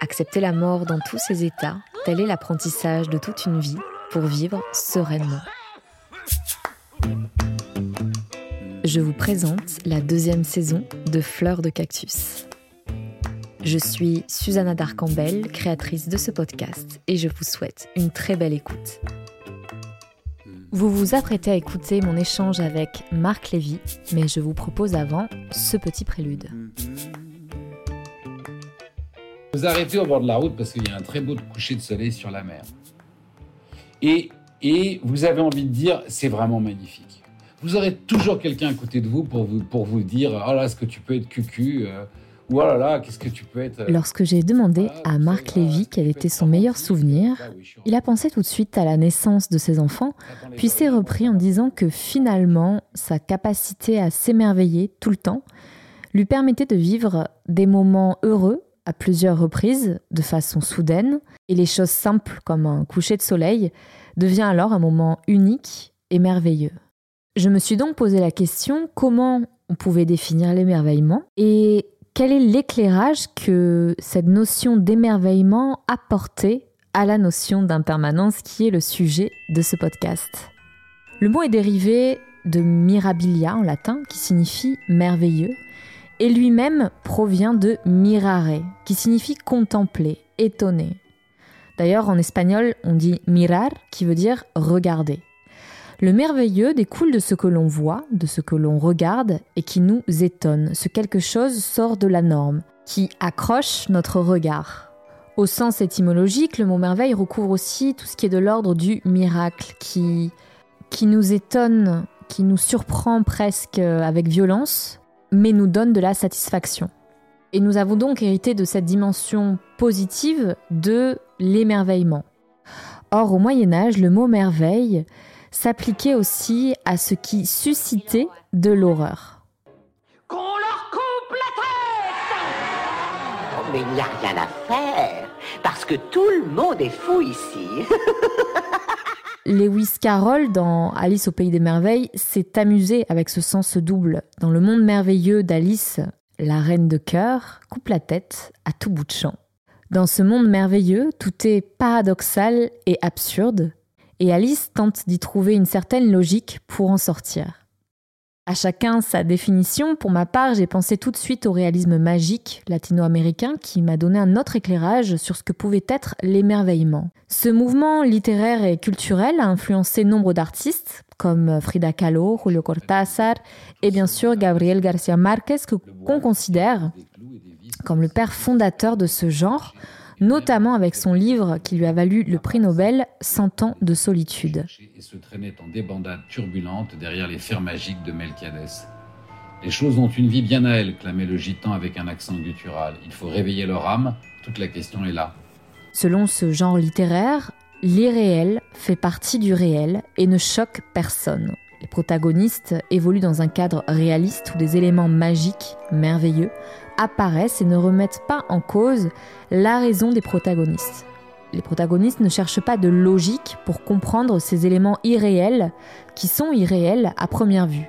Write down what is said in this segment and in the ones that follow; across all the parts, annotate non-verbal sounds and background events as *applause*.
Accepter la mort dans tous ses états, tel est l'apprentissage de toute une vie pour vivre sereinement. Je vous présente la deuxième saison de Fleur de Cactus. Je suis Susanna Darcambel, créatrice de ce podcast, et je vous souhaite une très belle écoute. Vous vous apprêtez à écouter mon échange avec Marc Lévy, mais je vous propose avant ce petit prélude. Vous arrêtez au bord de la route parce qu'il y a un très beau coucher de soleil sur la mer. Et, et vous avez envie de dire, c'est vraiment magnifique. Vous aurez toujours quelqu'un à côté de vous pour vous, pour vous dire, oh là, est-ce que tu peux être cucu euh, Ou oh là là, qu'est-ce que tu peux être... euh, Lorsque j'ai demandé à Marc Lévy quel était son meilleur souvenir, il a pensé tout de suite à la naissance de ses enfants, puis s'est repris en disant que finalement, sa capacité à s'émerveiller tout le temps lui permettait de vivre des moments heureux à plusieurs reprises, de façon soudaine, et les choses simples comme un coucher de soleil devient alors un moment unique et merveilleux. Je me suis donc posé la question comment on pouvait définir l'émerveillement et quel est l'éclairage que cette notion d'émerveillement apportait à la notion d'impermanence qui est le sujet de ce podcast. Le mot est dérivé de mirabilia en latin qui signifie merveilleux et lui-même provient de mirare qui signifie contempler, étonner. D'ailleurs en espagnol on dit mirar qui veut dire regarder. Le merveilleux découle de ce que l'on voit, de ce que l'on regarde et qui nous étonne. Ce quelque chose sort de la norme, qui accroche notre regard. Au sens étymologique, le mot merveille recouvre aussi tout ce qui est de l'ordre du miracle, qui, qui nous étonne, qui nous surprend presque avec violence, mais nous donne de la satisfaction. Et nous avons donc hérité de cette dimension positive de l'émerveillement. Or, au Moyen Âge, le mot merveille s'appliquait aussi à ce qui suscitait de l'horreur. Qu'on leur coupe la tête Oh, Mais il n'y a rien à faire, parce que tout le monde est fou ici. *laughs* Lewis Carroll, dans Alice au Pays des Merveilles, s'est amusé avec ce sens double. Dans le monde merveilleux d'Alice, la reine de cœur coupe la tête à tout bout de champ. Dans ce monde merveilleux, tout est paradoxal et absurde, et Alice tente d'y trouver une certaine logique pour en sortir. À chacun sa définition, pour ma part, j'ai pensé tout de suite au réalisme magique latino-américain qui m'a donné un autre éclairage sur ce que pouvait être l'émerveillement. Ce mouvement littéraire et culturel a influencé nombre d'artistes, comme Frida Kahlo, Julio Cortázar et bien sûr Gabriel García Márquez, que- qu'on considère comme le père fondateur de ce genre, notamment avec son livre qui lui a valu le prix Nobel 100 ans de solitude. Et se traînait en débandade turbulente derrière les fers magiques de Melchiades. Les choses ont une vie bien à elles, clamait le gitan avec un accent guttural. Il faut réveiller leur âme, toute la question est là. Selon ce genre littéraire, l'irréel fait partie du réel et ne choque personne. Les protagonistes évoluent dans un cadre réaliste où des éléments magiques, merveilleux, apparaissent et ne remettent pas en cause la raison des protagonistes. Les protagonistes ne cherchent pas de logique pour comprendre ces éléments irréels qui sont irréels à première vue.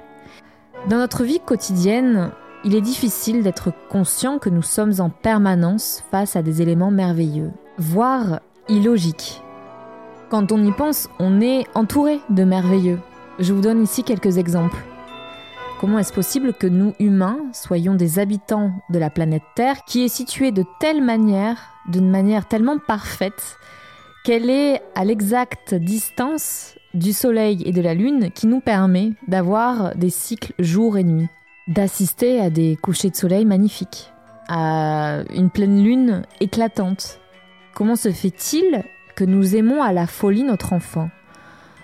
Dans notre vie quotidienne, il est difficile d'être conscient que nous sommes en permanence face à des éléments merveilleux, voire illogiques. Quand on y pense, on est entouré de merveilleux. Je vous donne ici quelques exemples. Comment est-ce possible que nous, humains, soyons des habitants de la planète Terre qui est située de telle manière, d'une manière tellement parfaite, qu'elle est à l'exacte distance du Soleil et de la Lune qui nous permet d'avoir des cycles jour et nuit, d'assister à des couchers de soleil magnifiques, à une pleine lune éclatante. Comment se fait-il que nous aimons à la folie notre enfant?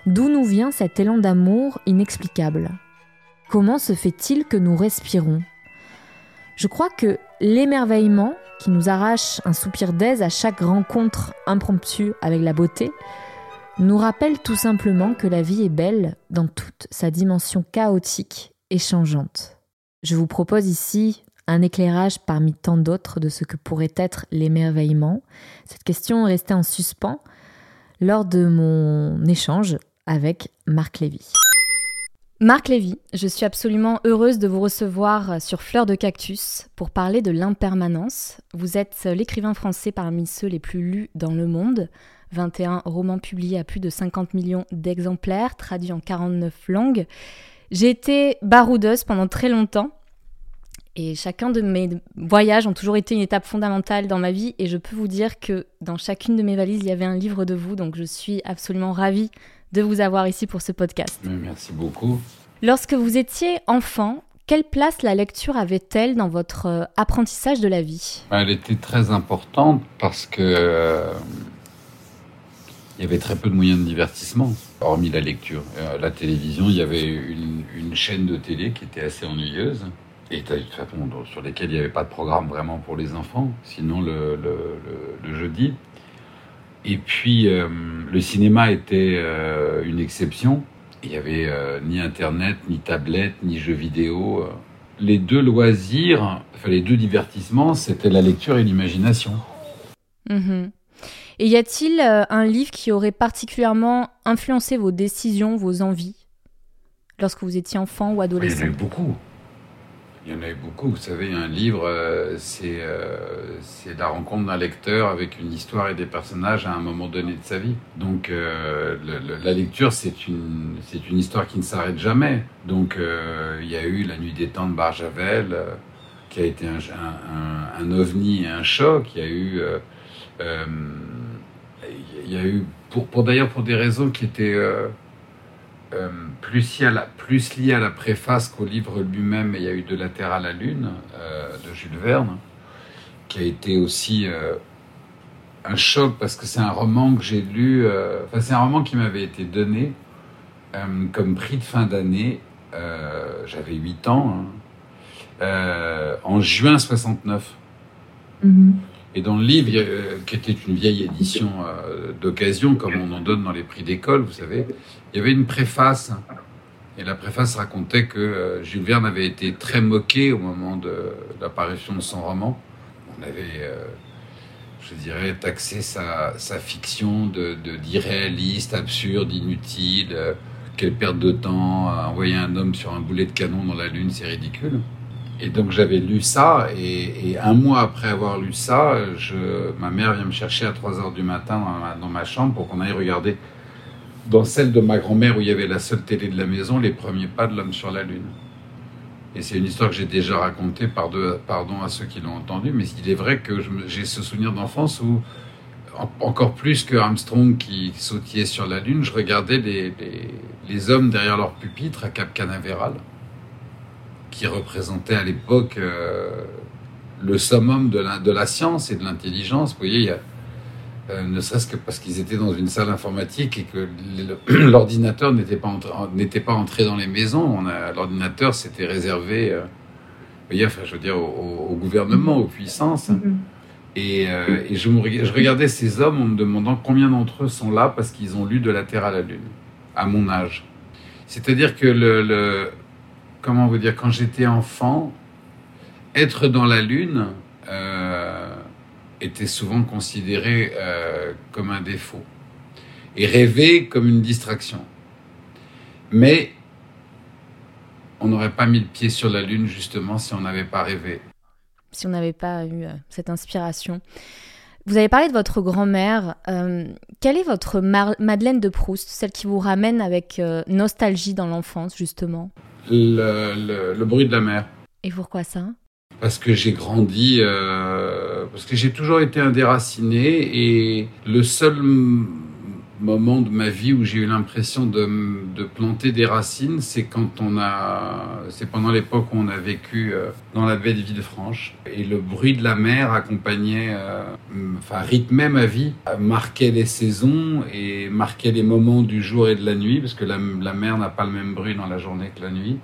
D'où nous vient cet élan d'amour inexplicable? Comment se fait-il que nous respirons? Je crois que l'émerveillement qui nous arrache un soupir d'aise à chaque rencontre impromptue avec la beauté, nous rappelle tout simplement que la vie est belle dans toute sa dimension chaotique et changeante. Je vous propose ici un éclairage parmi tant d'autres de ce que pourrait être l'émerveillement. Cette question est restée en suspens lors de mon échange avec Marc Lévy. Marc Lévy, je suis absolument heureuse de vous recevoir sur Fleur de Cactus pour parler de l'impermanence. Vous êtes l'écrivain français parmi ceux les plus lus dans le monde. 21 romans publiés à plus de 50 millions d'exemplaires, traduits en 49 langues. J'ai été baroudeuse pendant très longtemps et chacun de mes voyages ont toujours été une étape fondamentale dans ma vie. Et je peux vous dire que dans chacune de mes valises, il y avait un livre de vous. Donc je suis absolument ravie de vous avoir ici pour ce podcast. Merci beaucoup. Lorsque vous étiez enfant, quelle place la lecture avait-elle dans votre euh, apprentissage de la vie? Elle était très importante parce que euh, il y avait très peu de moyens de divertissement, hormis la lecture. Euh, la télévision, il y avait une, une chaîne de télé qui était assez ennuyeuse et sur lesquels il n'y avait pas de programme vraiment pour les enfants, sinon le, le, jeudi. Et puis euh, le cinéma était euh, une exception. Il n'y avait euh, ni internet, ni tablette, ni jeux vidéo. Les deux loisirs, enfin les deux divertissements, c'était la lecture et l'imagination. Mhm. Et y a-t-il un livre qui aurait particulièrement influencé vos décisions, vos envies, lorsque vous étiez enfant ou adolescent Il y en a eu beaucoup. Il y en a eu beaucoup. Vous savez, un livre, euh, euh, c'est la rencontre d'un lecteur avec une histoire et des personnages à un moment donné de sa vie. Donc, euh, la lecture, c'est une, une histoire qui ne s'arrête jamais. Donc, il y a eu La Nuit des Temps de Barjavel, qui a été un, un, un, ovni et un choc. Il y a eu. il y a eu, pour, pour d'ailleurs pour des raisons qui étaient euh, plus, lié à la, plus lié à la préface qu'au livre lui-même, il y a eu De la Terre à la Lune euh, de Jules Verne, qui a été aussi euh, un choc parce que c'est un roman que j'ai lu, enfin c'est un roman qui m'avait été donné comme prix de fin d'année, j'avais 8 ans, hein, en juin 69. Et dans le livre, qui était une vieille édition d'occasion, comme on en donne dans les prix d'école, vous savez, il y avait une préface. Et la préface racontait que euh, Jules Verne avait été très moqué au moment de l'apparition de son roman. On avait, je dirais, taxé sa, fiction d'irréaliste, de, absurde, inutile. quelle perte de temps, envoyer un homme sur un boulet de canon dans la Lune, c'est ridicule. Et donc j'avais lu ça, et, un mois après avoir lu ça, ma mère vient me chercher à 3 heures du matin dans ma, chambre pour qu'on aille regarder dans celle de ma grand-mère où il y avait la seule télé de la maison, les premiers pas de l'homme sur la Lune. Et c'est une histoire que j'ai déjà racontée, pardon à ceux qui l'ont entendue, mais il est vrai que j'ai ce souvenir d'enfance où, encore plus que Armstrong qui sautillait sur la Lune, je regardais les, hommes derrière leur pupitre à Cap Canaveral qui représentait à l'époque euh, le summum de la, de la science et de l'intelligence. Vous voyez, euh, ne serait-ce que parce qu'ils étaient dans une salle informatique et que *clears throat* l'ordinateur n'était pas, n'était pas entré dans les maisons. L'ordinateur s'était réservé, euh, je veux dire, au, gouvernement, aux puissances. Mm-hmm. Et, et je, je, regardais ces hommes en me demandant combien d'entre eux sont là parce qu'ils ont lu De la Terre à la Lune, à mon âge. C'est-à-dire que le, le comment vous dire, quand j'étais enfant, être dans la Lune euh, était souvent considéré euh, comme un défaut et rêver comme une distraction. Mais on n'aurait pas mis le pied sur la Lune justement si on n'avait pas rêvé. Si on n'avait pas eu euh, cette inspiration. Vous avez parlé de votre grand-mère. quelle est votre Madeleine de Proust, celle qui vous ramène avec nostalgie dans l'enfance, justement? Le, bruit de la mer. Et pourquoi ça? Parce que j'ai grandi, euh, parce que j'ai toujours été un déraciné et le seul moment de ma vie où j'ai eu l'impression de, planter des racines, c'est quand on a, c'est pendant l'époque où on a vécu euh, dans la baie de Villefranche et le bruit de la mer accompagnait, euh, enfin rythmait ma vie, marquait les saisons et marquait les moments du jour et de la nuit parce que la mer n'a pas le même bruit dans la journée que la nuit.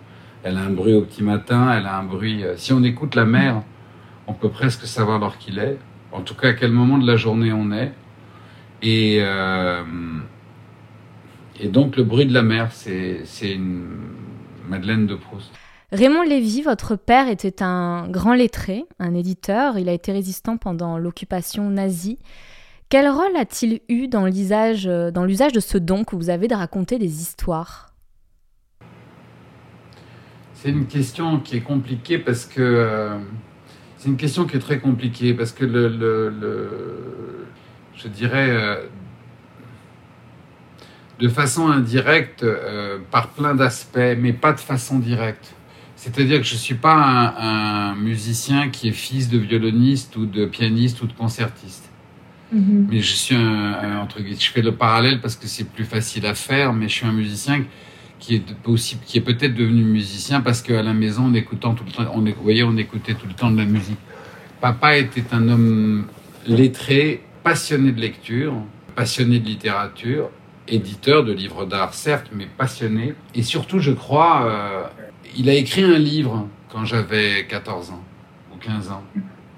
Elle a un bruit au petit matin, elle a un bruit. Euh, si on écoute la mer, on peut presque savoir l'heure qu'il est, en tout cas à quel moment de la journée on est. Et, euh, et donc le bruit de la mer, c'est une Madeleine de Proust. Raymond Lévy, votre père était un grand lettré, un éditeur. Il a été résistant pendant l'occupation nazie. Quel rôle a-t-il eu dans l'usage de ce don que vous avez de raconter des histoires? C'est une question qui est compliquée parce que euh, c'est une question qui est très compliquée parce que le, le, je dirais euh, de façon indirecte euh, par plein d'aspects, mais pas de façon directe. C'est-à-dire que je ne suis pas un, musicien qui est fils de violoniste ou de pianiste ou de concertiste. Mhm. Mais je suis un, entre je fais le parallèle parce que c'est plus facile à faire, mais je suis un musicien qui est possible, qui est peut-être devenu musicien parce qu'à la maison, en écoutant tout le temps, on, voyez, on écoutait tout le temps de la musique. Papa était un homme lettré, passionné de lecture, passionné de littérature, éditeur de livres d'art, certes, mais passionné. Et surtout, je crois, euh, il a écrit un livre quand j'avais 14 ans ou 15 ans.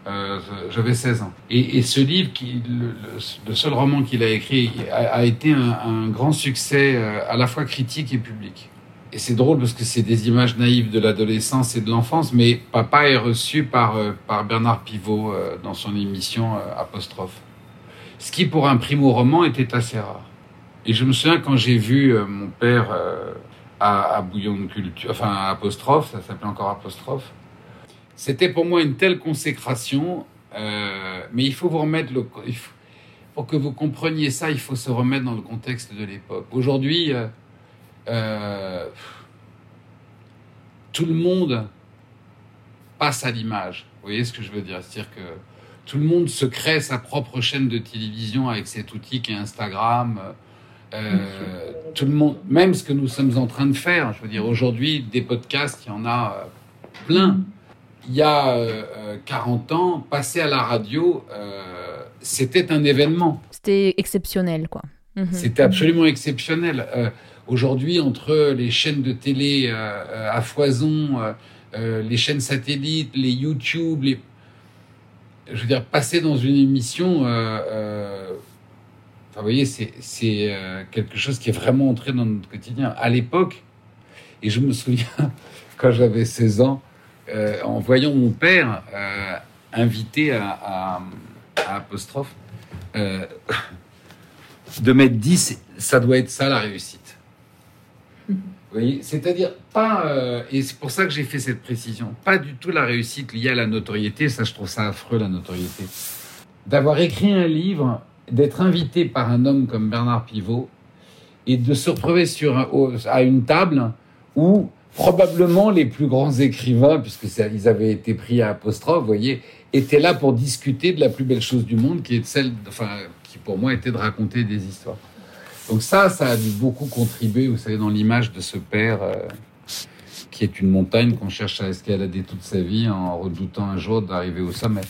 Euh, j'avais 16 ans. Et, ce livre, le, seul roman qu'il a écrit, a, été un, grand succès euh, à la fois critique et public. Et c'est drôle parce que c'est des images naïves de l'adolescence et de l'enfance, mais papa est reçu par, par Bernard Pivot dans son émission Apostrophe. Ce qui, pour un primo-roman, était assez rare. Et je me souviens quand j'ai vu euh, mon père euh, à, Bouillon de Culture, enfin Apostrophe, ça s'appelait encore Apostrophe. C'était pour moi une telle consécration, euh, mais il faut vous remettre le. pour que vous compreniez ça, il faut se remettre dans le contexte de l'époque. Aujourd'hui, tout le monde passe à l'image. Vous voyez ce que je veux dire? C'est-à-dire que tout le monde se crée sa propre chaîne de télévision avec cet outil qui est Instagram. Euh, *laughs* tout le monde, même ce que nous sommes en train de faire, je veux dire, aujourd'hui, des podcasts, il y en a euh, plein. Il y a 40 euh, ans, passer à la radio, c'était un événement. C'était exceptionnel, quoi. Mhm. C'était absolument exceptionnel. aujourd'hui, entre les chaînes de télé à foison, les chaînes satellites, les YouTube, les... je veux dire, passer dans une émission vous voyez, c'est euh, quelque chose qui est vraiment entré dans notre quotidien. À l'époque, et je me souviens, *laughs* quand j'avais 16 ans, euh, en voyant mon père euh, invité à, apostrophe, de mettre 10, ça doit être ça la réussite. Vous voyez, c'est-à-dire pas, et c'est pour ça que j'ai fait cette précision, pas du tout la réussite liée à la notoriété, ça je trouve ça affreux la notoriété. D'avoir écrit un livre d'être invité par un homme comme Bernard Pivot et de se retrouver sur à une table où probablement les plus grands écrivains, puisque ils avaient été pris à apostrophe, vous voyez, étaient là pour discuter de la plus belle chose du monde, qui est celle, enfin, qui pour moi était de raconter des histoires. Donc ça, ça a dû beaucoup contribuer, vous savez, dans l'image de ce père euh, qui est une montagne qu'on cherche à escalader toute sa vie en redoutant un jour d'arriver au sommet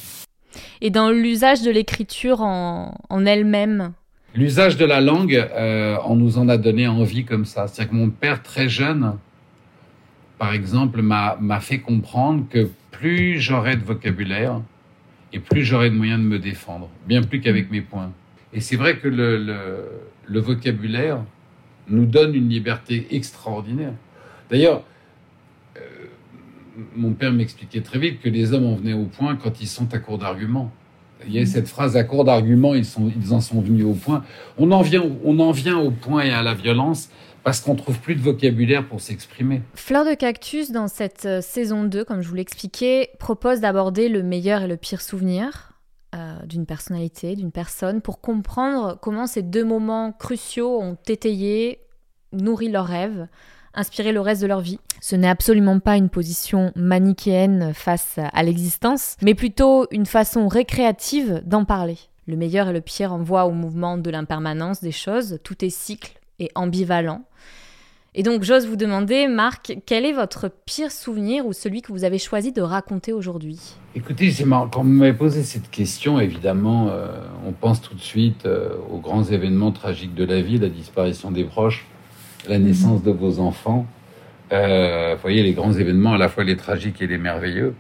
et dans l'usage de l'écriture en, elle-même? L'usage de la langue, euh, on nous en a donné envie comme ça. C'est-à-dire que mon père, très jeune, par exemple, m'a fait comprendre que plus j'aurais de vocabulaire et plus j'aurais de moyens de me défendre, bien plus qu'avec mes points. Et c'est vrai que le, vocabulaire nous donne une liberté extraordinaire. D'ailleurs, mon père m'expliquait très vite que les hommes en venaient au point quand ils sont à court d'arguments. Il y a cette phrase à court d'arguments, ils, en sont venus au point. On en, vient, on en vient au point et à la violence parce qu'on trouve plus de vocabulaire pour s'exprimer. Fleur de Cactus, dans cette euh, saison 2, comme je vous l'expliquais, propose d'aborder le meilleur et le pire souvenir euh, d'une personnalité, d'une personne, pour comprendre comment ces deux moments cruciaux ont étayé, nourri leurs rêves, inspirer le reste de leur vie. Ce n'est absolument pas une position manichéenne face à l'existence, mais plutôt une façon récréative d'en parler. Le meilleur et le pire envoient au mouvement de l'impermanence des choses, tout est cycle et ambivalent. Et donc j'ose vous demander, Marc, quel est votre pire souvenir ou celui que vous avez choisi de raconter aujourd'hui? Écoutez, c'est marrant. Quand vous m'avez posé cette question, évidemment, euh, on pense tout de suite euh, aux grands événements tragiques de la vie, la disparition des proches la naissance de vos enfants. Euh, vous voyez les grands événements, à la fois les tragiques et les merveilleux.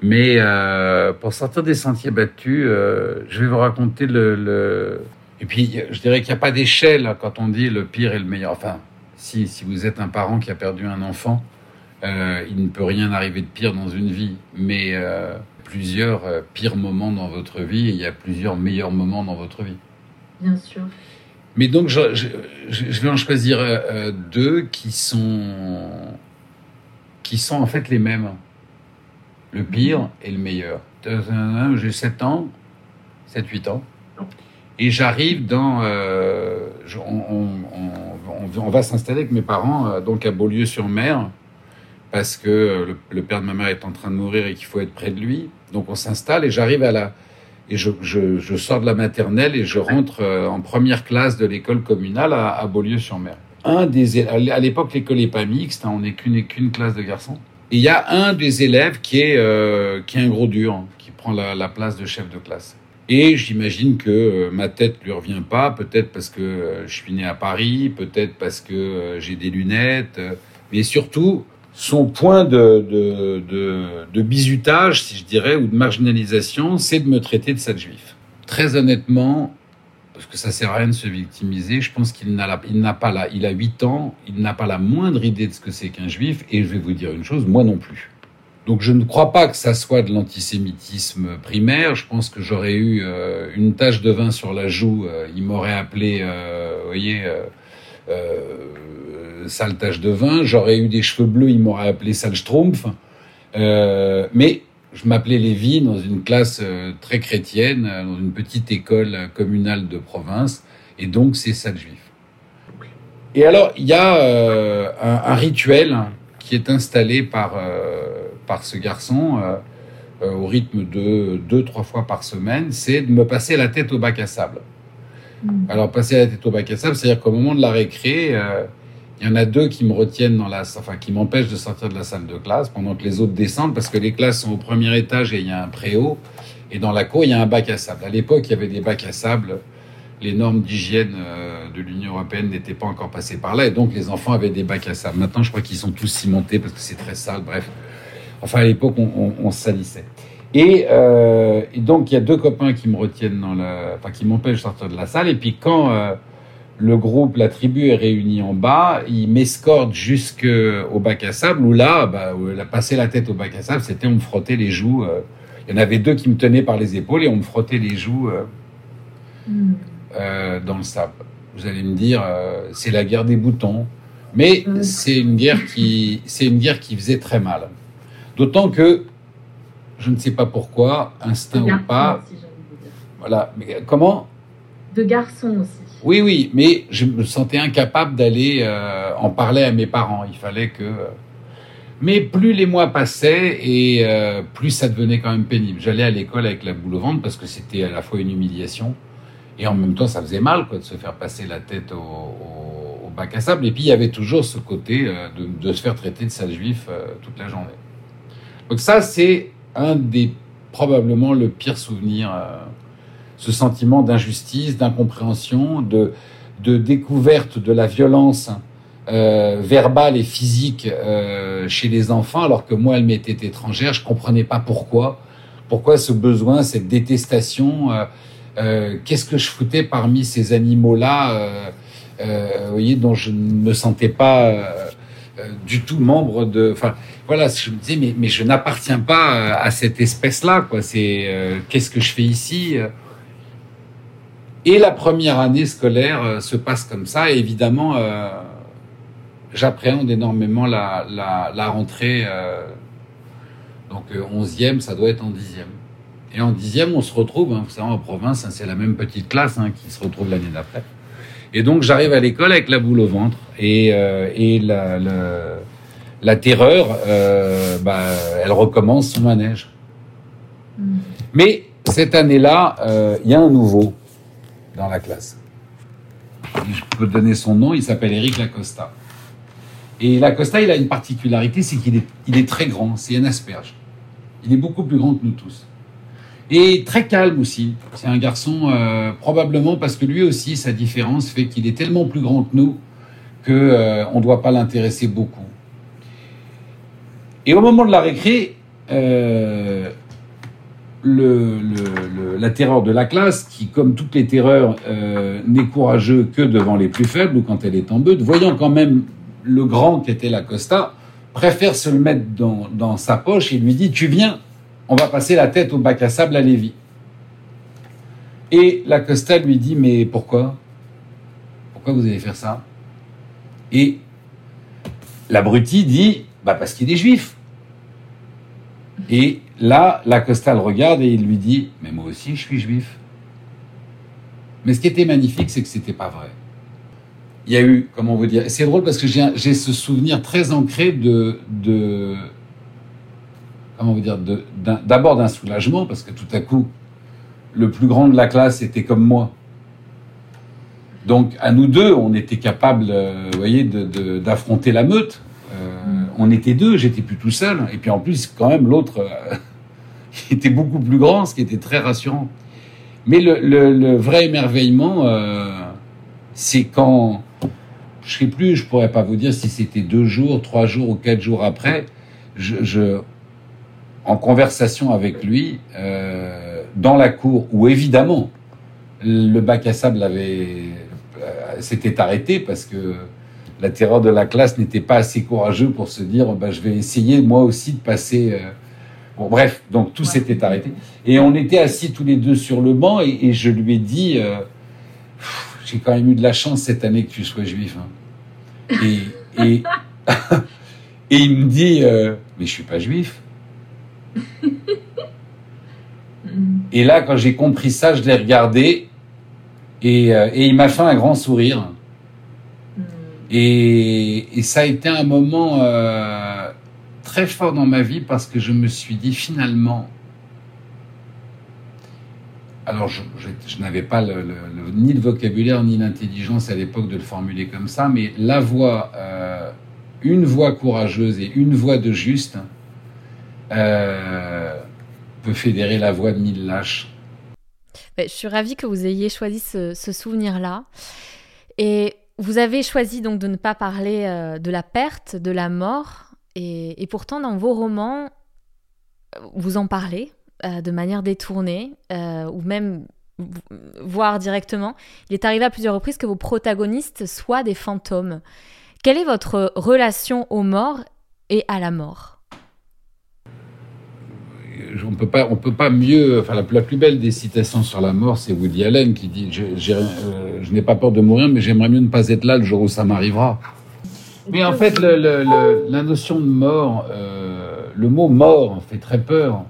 Mais euh, pour sortir des sentiers battus, euh, je vais vous raconter le, le... Et puis, je dirais qu'il n'y a pas d'échelle quand on dit le pire et le meilleur. Enfin, si, si vous êtes un parent qui a perdu un enfant, il ne peut rien arriver de pire dans une vie. Mais plusieurs pires moments dans votre vie et il y a plusieurs meilleurs moments dans votre vie. Bien sûr. Mais donc, je, vais en choisir euh, deux qui sont, qui sont en fait les mêmes. Le pire et le meilleur. J'ai 7 ans, 7-8 ans. Et j'arrive dans. Euh, on, va s'installer avec mes parents euh, donc à Beaulieu-sur-Mer parce que euh, le père de ma mère est en train de mourir et qu'il faut être près de lui. Donc on s'installe et j'arrive à la. Et je, sors de la maternelle et je rentre euh, en première classe de l'école communale à, Beaulieu-sur-Mer. Un des à l'époque l'école n'est pas mixte, hein, on n'est qu'une classe de garçons. Et il y a un des élèves qui est euh, qui est un gros dur, hein, qui prend la, la place de chef de classe. Et j'imagine que euh, ma tête lui revient pas, peut-être parce que je suis né à Paris, peut-être parce que j'ai des lunettes, mais surtout son point de, bizutage, si je dirais, ou de marginalisation, c'est de me traiter de sale juif. Très honnêtement, parce que ça sert à rien de se victimiser, je pense qu'il n'a pas il a 8 ans, il n'a pas la moindre idée de ce que c'est qu'un juif, et je vais vous dire une chose, moi non plus. Donc je ne crois pas que ça soit de l'antisémitisme primaire. Je pense que j'aurais eu euh, une tache de vin sur la joue. euh, il m'aurait appelé, euh, voyez, euh, euh, sale tache de vin. J'aurais eu des cheveux bleus. Il m'aurait appelé sale schtroumpf. Euh, mais je m'appelais Lévi dans une classe euh, très chrétienne, euh, dans une petite école communale de province. Et donc c'est sale juif. Et alors, il y a euh, un, un rituel qui est installé par, euh, par ce garçon euh, au rythme de deux, trois fois par semaine, c'est de me passer la tête au bac à sable. Alors, passer la tête au bac à sable, c'est-à-dire qu'au moment de la récré, il y en a deux qui me retiennent dans la, enfin, qui m'empêchent de sortir de la salle de classe pendant que les autres descendent parce que les classes sont au premier étage et il y a un préau. Et dans la cour, il y a un bac à sable. À l'époque, il y avait des bacs à sable. Les normes d'hygiène euh, de l'Union européenne n'étaient pas encore passées par là. Et donc, les enfants avaient des bacs à sable. Maintenant, je crois qu'ils sont tous cimentés parce que c'est très sale. Bref. Enfin, à l'époque, on, on, salissait. Et, euh, et donc, il y a deux copains qui me retiennent dans la, enfin, qui m'empêchent de sortir de la salle. Et puis, quand euh, le groupe, la tribu est réunie en bas, ils m'escortent jusqu'au bac à sable où là, bah, passer la tête au bac à sable, c'était on me frottait les joues. euh. Il y en avait deux qui me tenaient par les épaules et on me frottait les joues euh, euh, dans le sable. Vous allez me dire, euh, c'est la guerre des boutons, mais c'est une guerre qui, c'est une guerre qui faisait très mal. D'autant que je ne sais pas pourquoi, instinct ou pas, voilà. Mais comment? De garçons aussi. Oui, oui, mais je me sentais incapable d'aller euh, en parler à mes parents. Il fallait que. Mais plus les mois passaient et euh, plus ça devenait quand même pénible. J'allais à l'école avec la boule au ventre parce que c'était à la fois une humiliation et en même temps ça faisait mal quoi de se faire passer la tête au, bac à sable. Et puis il y avait toujours ce côté euh, de, se faire traiter de sale juif euh, toute la journée. Donc ça c'est un des probablement le pire souvenir. Ce sentiment d'injustice, d'incompréhension, de, de découverte de la violence euh, verbale et physique euh, chez les enfants, alors que moi, elle m'était étrangère. Je comprenais pas pourquoi. Pourquoi ce besoin, cette détestation euh, euh, Qu'est-ce que je foutais parmi ces animaux-là, euh, euh, voyez, dont je ne me sentais pas du tout membre de. Enfin, voilà, je me disais, mais, mais je n'appartiens pas à cette espèce-là, quoi. C'est euh, qu'est-ce que je fais ici et la première année scolaire euh, se passe comme ça. Et évidemment, euh, j'appréhende énormément la, la, la rentrée. euh, donc, euh, 11e, ça doit être en 10e. Et en 10e, on se retrouve, hein, vous savez, en province, hein, c'est la même petite classe hein, qui se retrouve l'année d'après. Et donc, j'arrive à l'école avec la boule au ventre. Et, euh, et la, terreur, bah, elle recommence son manège. Mais cette année-là, il y a un nouveau dans la classe. Je peux donner son nom, il s'appelle Eric Lacosta. Et Lacosta, il a une particularité, c'est qu'il est, très grand, c'est un asperge. Il est beaucoup plus grand que nous tous. Et très calme aussi. C'est un garçon, euh, probablement parce que lui aussi, sa différence fait qu'il est tellement plus grand que nous que euh, on ne doit pas l'intéresser beaucoup. Et au moment de la récré, euh, la terreur de la classe, qui, comme toutes les terreurs, euh, n'est courageux que devant les plus faibles ou quand elle est en beute, voyant quand même le grand qu'était la Costa, préfère se le mettre dans, sa poche et lui dit Tu viens, on va passer la tête au bac à sable à Lévis. Et la Costa lui dit Mais pourquoi? Pourquoi vous allez faire ça? Et l'abruti dit Bah parce qu'il est juif. Et là, la Costa le regarde et il lui dit Mais moi aussi, je suis juif. Mais ce qui était magnifique, c'est que c'était pas vrai. Il y a eu, comment vous dire, c'est drôle parce que j'ai ce souvenir très ancré de, comment vous dire, d'abord d'un soulagement parce que tout à coup, le plus grand de la classe était comme moi. Donc, à nous deux, on était capables, euh, vous voyez, d'affronter la meute. Euh, On était deux, j'étais plus tout seul. Et puis en plus, quand même, l'autre euh, *laughs* était beaucoup plus grand, ce qui était très rassurant. Mais le, vrai émerveillement, euh, c'est quand, je sais plus, je pourrais pas vous dire si c'était deux jours, trois jours ou quatre jours après, je, en conversation avec lui, dans la cour, où évidemment, le bac à sable avait, s'était arrêté parce que la terreur de la classe n'était pas assez courageux pour se dire bah, je vais essayer moi aussi de passer. euh. Bon, bref, donc tout s'était arrêté. Et on était assis tous les deux sur le banc et, et je lui ai dit euh, j'ai quand même eu de la chance cette année que tu sois juif. hein. Et, et, *laughs* et il me dit euh, mais je suis pas juif. *laughs* Et là, quand j'ai compris ça, je l'ai regardé et, et il m'a fait un grand sourire. Et, ça a été un moment euh, très fort dans ma vie parce que je me suis dit finalement. Alors, je, n'avais pas ni le vocabulaire ni l'intelligence à l'époque de le formuler comme ça, mais la voix, euh, une voix courageuse et une voix de juste euh, peut fédérer la voix de mille lâches. Je suis ravie que vous ayez choisi ce, ce souvenir-là. Et vous avez choisi donc de ne pas parler euh, de la perte, de la mort. Et, pourtant, dans vos romans, euh, vous en parlez euh, de manière détournée, ou même voire directement. Il est arrivé à plusieurs reprises que vos protagonistes soient des fantômes. Quelle est votre relation aux morts et à la mort? On peut pas, on peut pas mieux. Enfin, la, plus belle des citations sur la mort, c'est Woody Allen qui dit euh, je n'ai pas peur de mourir, mais j'aimerais mieux ne pas être là le jour où ça m'arrivera. Mais en fait, la notion de mort, euh, le mot mort fait très peur.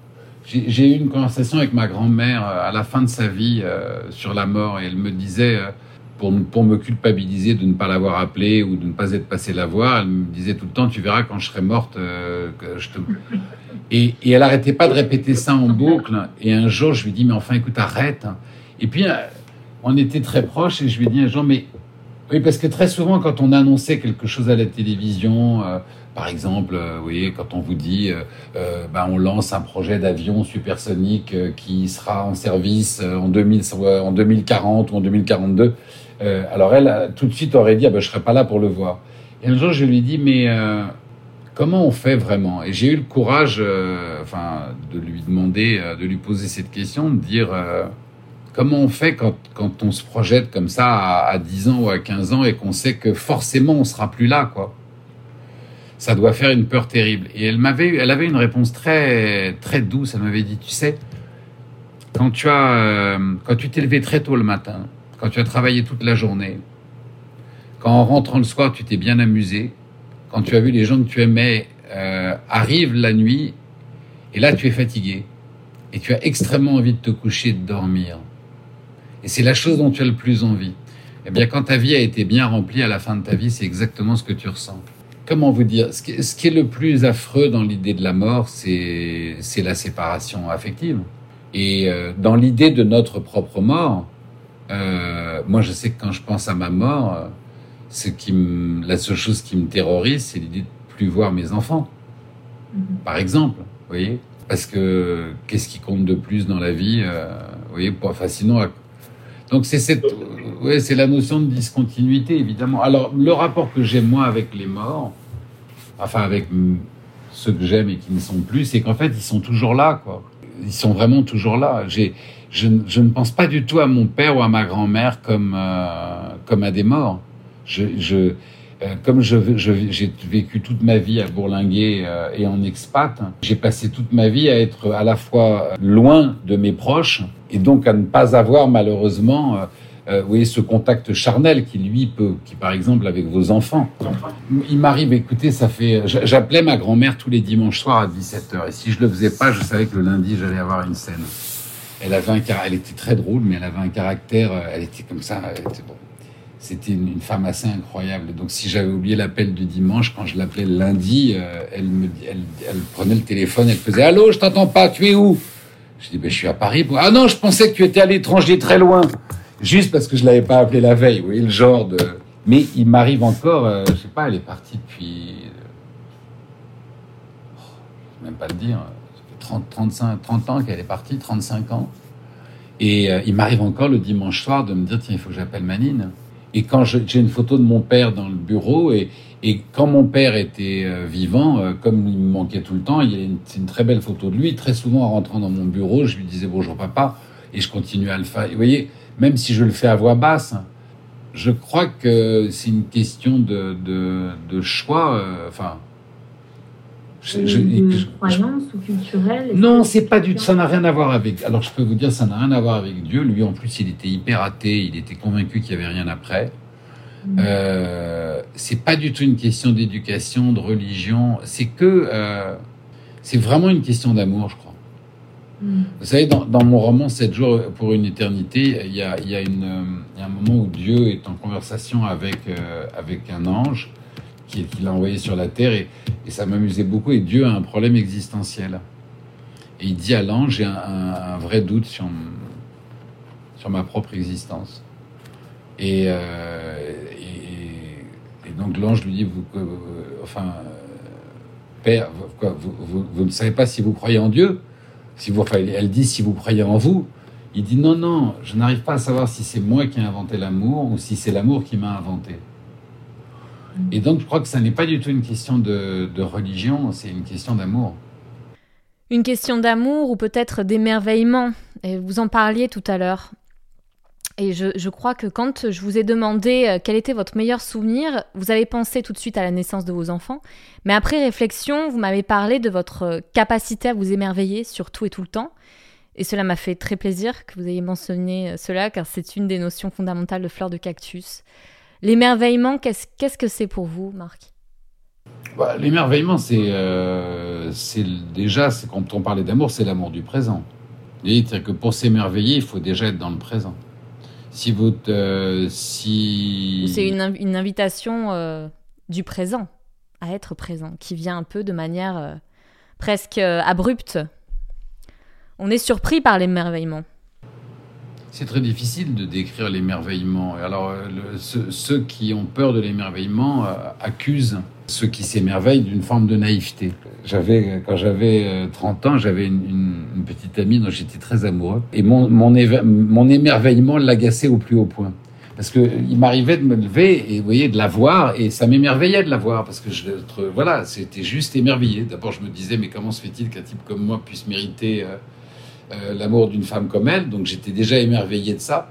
J'ai eu une conversation avec ma grand-mère euh, à la fin de sa vie sur la mort et elle me disait, pour, pour me culpabiliser de ne pas l'avoir appelée ou de ne pas être passé la voir, elle me disait tout le temps Tu verras quand je serai morte, euh. Et, et elle arrêtait pas de répéter ça en boucle. Et un jour, je lui dis, mais enfin, écoute, arrête. Et puis, euh, on était très proches et je lui ai dit un jour, mais oui, parce que très souvent, quand on annonçait quelque chose à la télévision, euh, par exemple, vous voyez, quand on vous dit, ben, on lance un projet d'avion supersonique qui sera en service en, 2000, soit en 2040 ou en 2042, euh, alors elle, euh, tout de suite, aurait dit, ah ben, je serai pas là pour le voir. Et un jour, je lui ai dit, mais euh, comment on fait vraiment? Et j'ai eu le courage, enfin, de lui demander, de lui poser cette question, de dire comment on fait quand, quand on se projette comme ça à, à 10 ans ou à 15 ans et qu'on sait que forcément on sera plus là, quoi? Ça doit faire une peur terrible. Et elle m'avait, elle avait une réponse très, très douce. Elle m'avait dit, tu sais, quand tu as, quand tu t'es levé très tôt le matin, quand tu as travaillé toute la journée, quand en rentrant le soir tu t'es bien amusé, quand tu as vu les gens que tu aimais euh, arrivent la nuit, et là tu es fatigué, et tu as extrêmement envie de te coucher, de dormir. Et c'est la chose dont tu as le plus envie. Eh bien, quand ta vie a été bien remplie à la fin de ta vie, c'est exactement ce que tu ressens. Comment vous dire ce qui, est le plus affreux dans l'idée de la mort, c'est c'est la séparation affective. Et euh, dans l'idée de notre propre mort, euh, moi je sais que quand je pense à ma mort, euh, ce qui me, la seule chose qui me terrorise, c'est l'idée de plus voir mes enfants. Par exemple, vous voyez Parce que qu'est-ce qui compte de plus dans la vie euh, Vous voyez, pas, enfin, sinon, donc c'est cette, ouais, c'est la notion de discontinuité évidemment. Alors le rapport que j'ai moi avec les morts, enfin avec ceux que j'aime et qui ne sont plus, c'est qu'en fait, ils sont toujours là, quoi. Ils sont vraiment toujours là. J'ai, je, je, ne pense pas du tout à mon père ou à ma grand-mère comme, euh, comme à des morts. Je, je euh, comme je, j'ai vécu toute ma vie à bourlinguer euh, et en expat, j'ai passé toute ma vie à être à la fois loin de mes proches et donc à ne pas avoir malheureusement euh, vous voyez, ce contact charnel qui lui peut, qui par exemple avec vos enfants. Il m'arrive, écoutez, ça fait, j'appelais ma grand-mère tous les dimanches soirs à 17h et si je le faisais pas, je savais que le lundi j'allais avoir une scène. Elle avait un elle était très drôle, mais elle avait un caractère, elle était comme ça, elle était bon c'était une, femme assez incroyable. Donc, si j'avais oublié l'appel du dimanche, quand je l'appelais le lundi, euh, elle, prenait le téléphone, elle faisait Allô, je t'entends pas, tu es où? Je dis ben, Je suis à Paris. Ah non, je pensais que tu étais à l'étranger très loin. Juste parce que je l'avais pas appelé la veille. Vous voyez le genre de. Mais il m'arrive encore, euh, je sais pas, elle est partie depuis. Euh, même pas le dire. 30, 35, 30 ans qu'elle est partie, 35 ans. Et il m'arrive encore le dimanche soir de me dire tiens, il faut que j'appelle Manine. Et quand j'ai une photo de mon père dans le bureau, et, et quand mon père était euh, vivant, euh, comme il me manquait tout le temps, il y a une, très belle photo de lui. Très souvent, en rentrant dans mon bureau, je lui disais bonjour papa, et je continuais à le faire. vous voyez, même si je le fais à voix basse, je crois que c'est une question de, de, de choix. Euh, enfin, je, une croyance ou culturelle Non, c'est pas du tout. Ça n'a rien à voir avec. Alors je peux vous dire, ça n'a rien à voir avec Dieu. Lui, en plus, il était hyper athée. Il était convaincu qu'il y avait rien après. Mm. Euh, c'est pas du tout une question d'éducation, de religion. C'est que euh, c'est vraiment une question d'amour, je crois. Mm. Vous savez, dans, dans, mon roman 7 jours pour une éternité, il y a, y a, une, il y a un moment où Dieu est en conversation avec, euh, avec un ange qu'il a envoyé sur la terre et, ça m'amusait beaucoup. Et Dieu a un problème existentiel. Et il dit à l'ange, j'ai un, vrai doute sur, sur ma propre existence. Et, euh, donc l'ange lui dit, vous, enfin, Père, quoi, vous, vous, ne savez pas si vous croyez en Dieu? Si vous, Elle dit si vous croyez en vous. Il dit non, non, je n'arrive pas à savoir si c'est moi qui ai inventé l'amour ou si c'est l'amour qui m'a inventé. Et donc, je crois que ça n'est pas du tout une question de, religion, c'est une question d'amour. Une question d'amour ou peut-être d'émerveillement. Et vous en parliez tout à l'heure. Et je, crois que quand je vous ai demandé euh, quel était votre meilleur souvenir, vous avez pensé tout de suite à la naissance de vos enfants. Mais après réflexion, vous m'avez parlé de votre capacité à vous émerveiller sur tout et tout le temps. Et cela m'a fait très plaisir que vous ayez mentionné cela, car c'est une des notions fondamentales de Fleur de Cactus. L'émerveillement, qu'est-ce que c'est pour vous, Marc? Bah, L'émerveillement, c'est euh, déjà, quand on parlait d'amour, c'est l'amour du présent. C'est-à-dire que pour s'émerveiller, il faut déjà être dans le présent. Si vous... si... C'est une, une, invitation euh, du présent, à être présent, qui vient un peu de manière euh, presque abrupte. On est surpris par l'émerveillement. C'est très difficile de décrire l'émerveillement. Alors, ceux, qui ont peur de l'émerveillement euh, accusent ceux qui s'émerveillent d'une forme de naïveté. J'avais, quand j'avais 30 euh, ans, j'avais une, petite amie dont j'étais très amoureux. Et mon, mon, émerveillement l'agaçait au plus haut point. Parce que il m'arrivait de me lever et, vous voyez, de la voir, et ça m'émerveillait de la voir, parce que voilà, c'était juste émerveillé. D'abord, je me disais, mais comment se fait-il qu'un type comme moi puisse mériter euh, euh, l'amour d'une femme comme elle, donc j'étais déjà émerveillé de ça.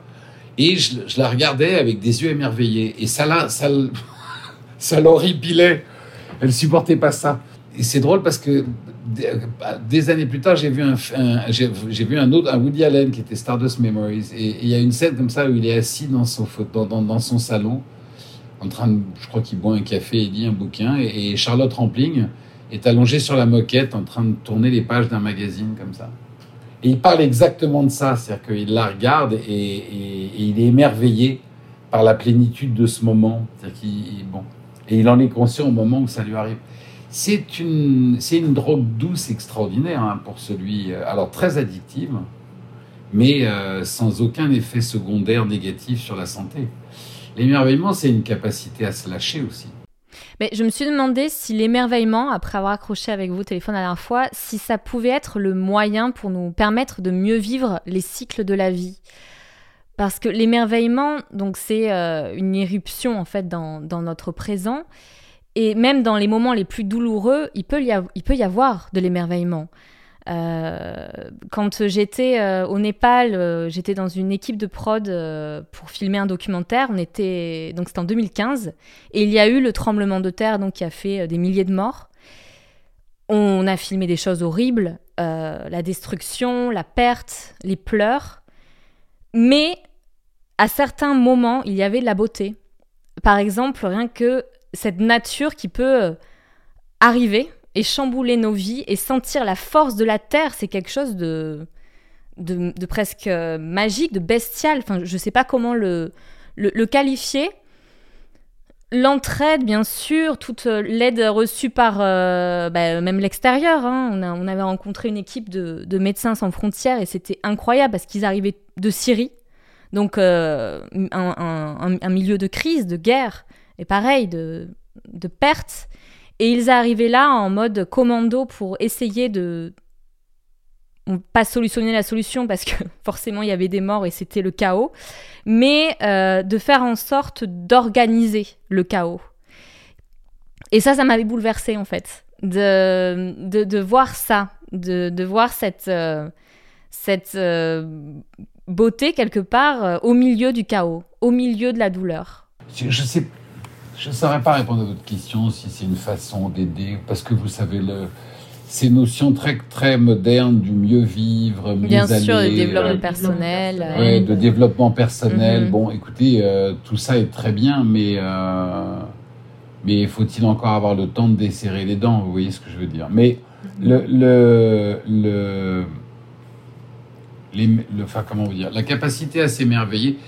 Et je, la regardais avec des yeux émerveillés. Et *laughs* ça, l'horripilait. Elle supportait pas ça. Et c'est drôle parce que des années plus tard, j'ai vu un, autre, Woody Allen qui était Stardust Memories. Et il y a une scène comme ça où il est assis dans son, dans, son salon, en train je crois qu'il boit un café et lit un bouquin. Et Charlotte Rampling est allongée sur la moquette en train de tourner les pages d'un magazine comme ça. Et il parle exactement de ça, c'est-à-dire qu'il la regarde et, il est émerveillé par la plénitude de ce moment. Qu'il, bon, et il en est conscient au moment où ça lui arrive. C'est une, c'est une drogue douce extraordinaire hein, pour celui, euh, alors très addictive, mais euh, sans aucun effet secondaire négatif sur la santé. L'émerveillement, c'est une capacité à se lâcher aussi. Mais je me suis demandé si l'émerveillement, après avoir accroché avec vous au téléphone la dernière fois, si ça pouvait être le moyen pour nous permettre de mieux vivre les cycles de la vie. Parce que l'émerveillement, donc c'est euh, une éruption en fait dans, dans, notre présent. et même dans les moments les plus douloureux, il peut il peut y avoir de l'émerveillement. Euh, quand j'étais euh, au Népal, euh, j'étais dans une équipe de prod pour filmer un documentaire. On était donc c'était en 2015 et il y a eu le tremblement de terre donc qui a fait des milliers de morts. On a filmé des choses horribles, la destruction, la perte, les pleurs. Mais à certains moments, il y avait de la beauté. Par exemple, rien que cette nature qui peut arriver et chambouler nos vies et sentir la force de la terre, c'est quelque chose de, de, presque euh, magique, de bestial. Enfin, je sais pas comment le, le, qualifier. L'entraide, bien sûr, toute euh, l'aide reçue par euh, bah, même l'extérieur. Hein. On, on, avait rencontré une équipe de, de médecins sans frontières et c'était incroyable parce qu'ils arrivaient de Syrie, donc un, un, un, milieu de crise, de guerre, et pareil, de, de perte. Et ils arrivaient là en mode commando pour essayer de pas solutionner la solution parce que *laughs* forcément il y avait des morts et c'était le chaos, mais euh, de faire en sorte d'organiser le chaos. Et ça, ça m'avait bouleversé en fait, de, de, voir ça, de, de voir cette, euh, cette euh, beauté quelque part au milieu du chaos, au milieu de la douleur. Je sais je ne saurais pas répondre à votre question si c'est une façon d'aider, parce que vous savez, le, ces notions très, très modernes du mieux vivre, mieux Bien sûr, de développement euh, personnel. Oui, de développement personnel. Mhm. Bon, écoutez, euh, tout ça est très bien, mais, euh, mais faut-il encore avoir le temps de desserrer les dents? Vous voyez ce que je veux dire Mais le, le, le, les, le, enfin, comment vous dire? La capacité à s'émerveiller.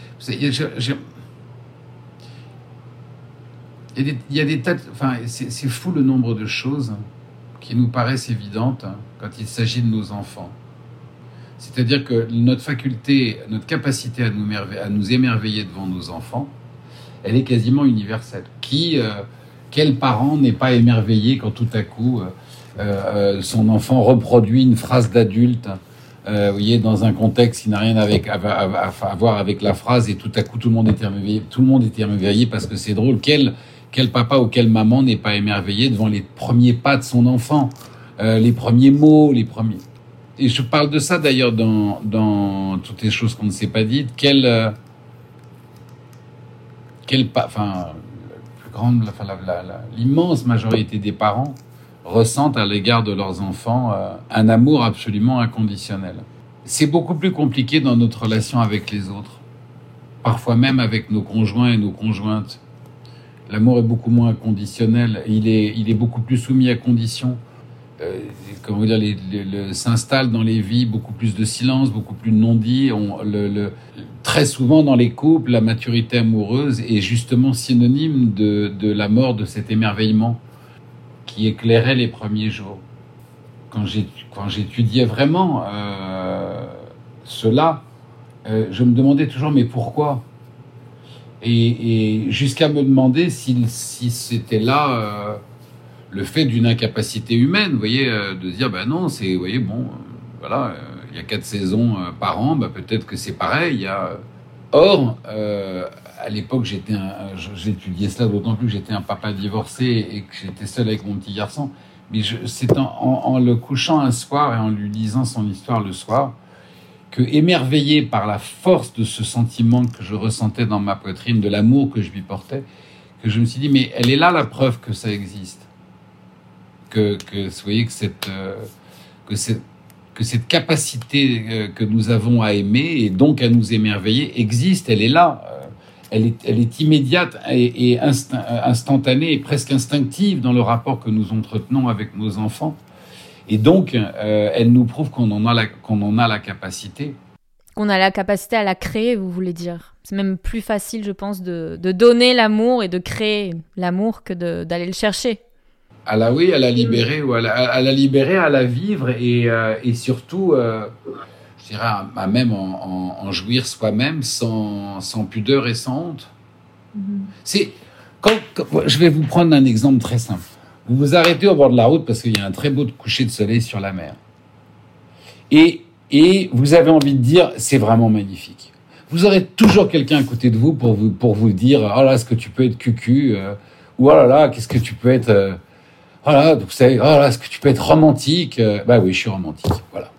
Il y a des, tas Enfin, c'est fou le nombre de choses qui nous paraissent évidentes quand il s'agit de nos enfants. C'est-à-dire que notre faculté, notre capacité à nous, à nous, émerveiller devant nos enfants, elle est quasiment universelle. Qui, euh, quel parent n'est pas émerveillé quand tout à coup euh, euh, son enfant reproduit une phrase d'adulte vous voyez, dans un contexte qui n'a rien avec, à, voir avec la phrase, et tout à coup tout le monde est émerveillé, tout le monde est émerveillé parce que c'est drôle. Quel, quel papa ou quelle maman n'est pas émerveillé devant les premiers pas de son enfant, euh, les premiers mots, les premiers. Et je parle de ça d'ailleurs dans, toutes les choses qu'on ne s'est pas dites. Quelle, euh, quelle, enfin, plus grande, l'immense majorité des parents ressentent à l'égard de leurs enfants euh, un amour absolument inconditionnel. C'est beaucoup plus compliqué dans notre relation avec les autres, parfois même avec nos conjoints et nos conjointes. L'amour est beaucoup moins conditionnel. Il est, il est beaucoup plus soumis à conditions. Euh, comment dire, s'installe dans les vies beaucoup plus de silence, beaucoup plus de le, très souvent dans les couples, la maturité amoureuse est justement synonyme de, de la mort de cet émerveillement qui éclairait les premiers jours. Quand j'étudiais vraiment euh, cela, euh, je me demandais toujours mais pourquoi? Et, jusqu'à me demander si, c'était là euh, le fait d'une incapacité humaine, vous voyez, euh, de dire, ben non, c'est, vous voyez, bon, euh, voilà, il y a quatre saisons par an, ben peut-être que c'est pareil. Or, à l'époque, j'étais j'étudiais cela d'autant plus que j'étais un papa divorcé et que j'étais seul avec mon petit garçon. Mais c'est en, en, le couchant un soir et en lui lisant son histoire le soir, que émerveillé par la force de ce sentiment que je ressentais dans ma poitrine, de l'amour que je lui portais, que je me suis dit, mais elle est là la preuve que ça existe. Que, que que cette, euh, que cette, que cette capacité euh, que nous avons à aimer et donc à nous émerveiller existe, elle est là. Euh, elle est, elle est immédiate et, et instantanée et presque instinctive dans le rapport que nous entretenons avec nos enfants. Et donc, euh, elle nous prouve qu'on en, a la, qu'on en a la capacité. Qu'on a la capacité à la créer, vous voulez dire. C'est même plus facile, je pense, de, de donner l'amour et de créer l'amour que d'aller le chercher. À la oui, à la libérer, ou à la, à la libérer, à la vivre et, euh, et surtout, euh, je dirais, à, même en, en, jouir soi-même sans, sans, pudeur et sans honte. Mm-hmm. C'est quand, je vais vous prendre un exemple très simple. Vous vous arrêtez au bord de la route parce qu'il y a un très beau coucher de soleil sur la mer. Et, et vous avez envie de dire, c'est vraiment magnifique. Vous aurez toujours quelqu'un à côté de vous pour vous, pour vous dire, oh là, est-ce que tu peux être cucu euh, ou oh là là, qu'est-ce que tu peux être, euh, vous savez, oh là, est-ce que tu peux être romantique Bah oui, je suis romantique, voilà.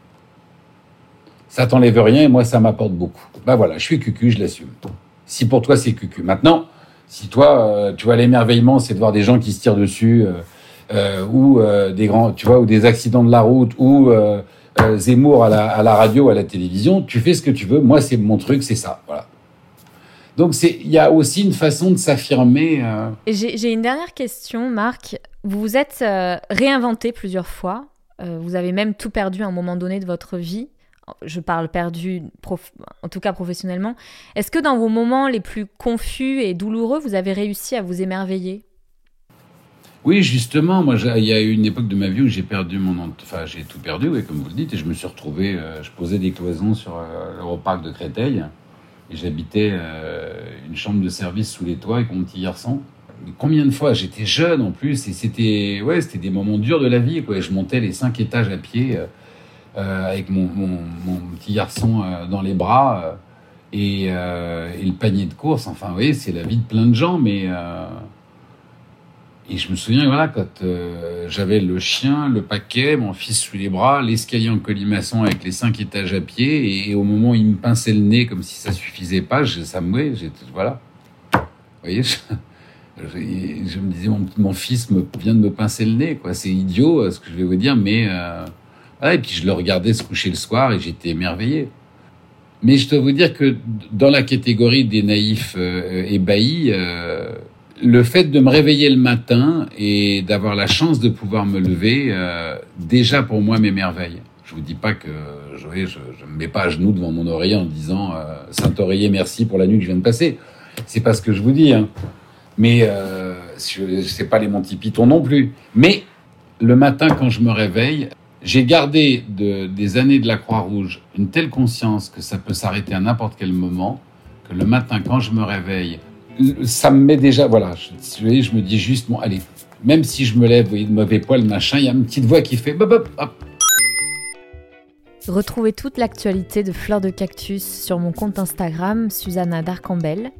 Ça t'enlève rien et moi ça m'apporte beaucoup. Bah voilà, je suis cucu, je l'assume. Si pour toi c'est cucu. Maintenant, si toi, euh, tu vois, l'émerveillement, c'est de voir des gens qui se tirent dessus, ou euh, des grands, tu vois, ou des accidents de la route, ou euh, euh, Zemmour à la, radio, à la télévision, tu fais ce que tu veux. Moi, c'est mon truc, c'est ça, voilà. Donc il y a aussi une façon de s'affirmer. euh, J'ai une dernière question, Marc. Vous vous êtes euh, réinventé plusieurs fois. Euh, vous avez même tout perdu à un moment donné de votre vie. Je parle perdu, en tout cas professionnellement. Est-ce que dans vos moments les plus confus et douloureux, vous avez réussi à vous émerveiller? Oui, justement, moi, il y a eu une époque de ma vie où j'ai perdu mon, enfin, j'ai tout perdu, oui, comme vous le dites, et je me suis retrouvé, euh, je posais des cloisons sur euh, l'Europarc de Créteil, et j'habitais euh, une chambre de service sous les toits avec mon petit garçon. Combien de fois j'étais jeune en plus, et c'était, ouais, c'était des moments durs de la vie, quoi. Je montais les cinq étages à pied euh, avec mon, petit garçon dans les bras et, et le panier de course. Enfin, vous voyez, c'est la vie de plein de gens, mais et je me souviens, voilà, quand euh, j'avais le chien, le paquet, mon fils sous les bras, l'escalier en colimaçon avec les cinq étages à pied, et, au moment où il me pinçait le nez comme si ça suffisait pas, je, ça me, j'étais- voilà. Vous voyez, je, me disais, mon, fils me, vient de me pincer le nez, quoi. C'est idiot euh, ce que je vais vous dire, mais euh, et puis je le regardais se coucher le soir et j'étais émerveillé. Mais je dois vous dire que dans la catégorie des naïfs ébahis, le fait de me réveiller le matin et d'avoir la chance de pouvoir me lever, euh, déjà pour moi m'émerveille. Je vous dis pas que je ne je, me mets pas à genoux devant mon oreiller en disant euh, Saint oreiller merci pour la nuit que je viens de passer. C'est pas ce que je vous dis. Hein. Mais euh, sais pas les Monty Python non plus. Mais le matin quand je me réveille, j'ai gardé de, des années de la Croix-Rouge une telle conscience que ça peut s'arrêter à n'importe quel moment, que le matin quand je me réveille, ça me met déjà, voilà, je, je me dis juste, bon, allez, même si je me lève, vous voyez, de mauvais poil, machin, il y a une petite voix qui fait, bop, bop, hop. Retrouvez toute l'actualité de Fleurs de Cactus sur mon compte Instagram, Susanna Darcambel.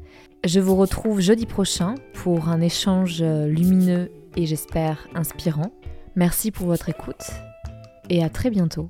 Je vous retrouve jeudi prochain pour un échange euh, lumineux et j'espère inspirant. Merci pour votre écoute et à très bientôt.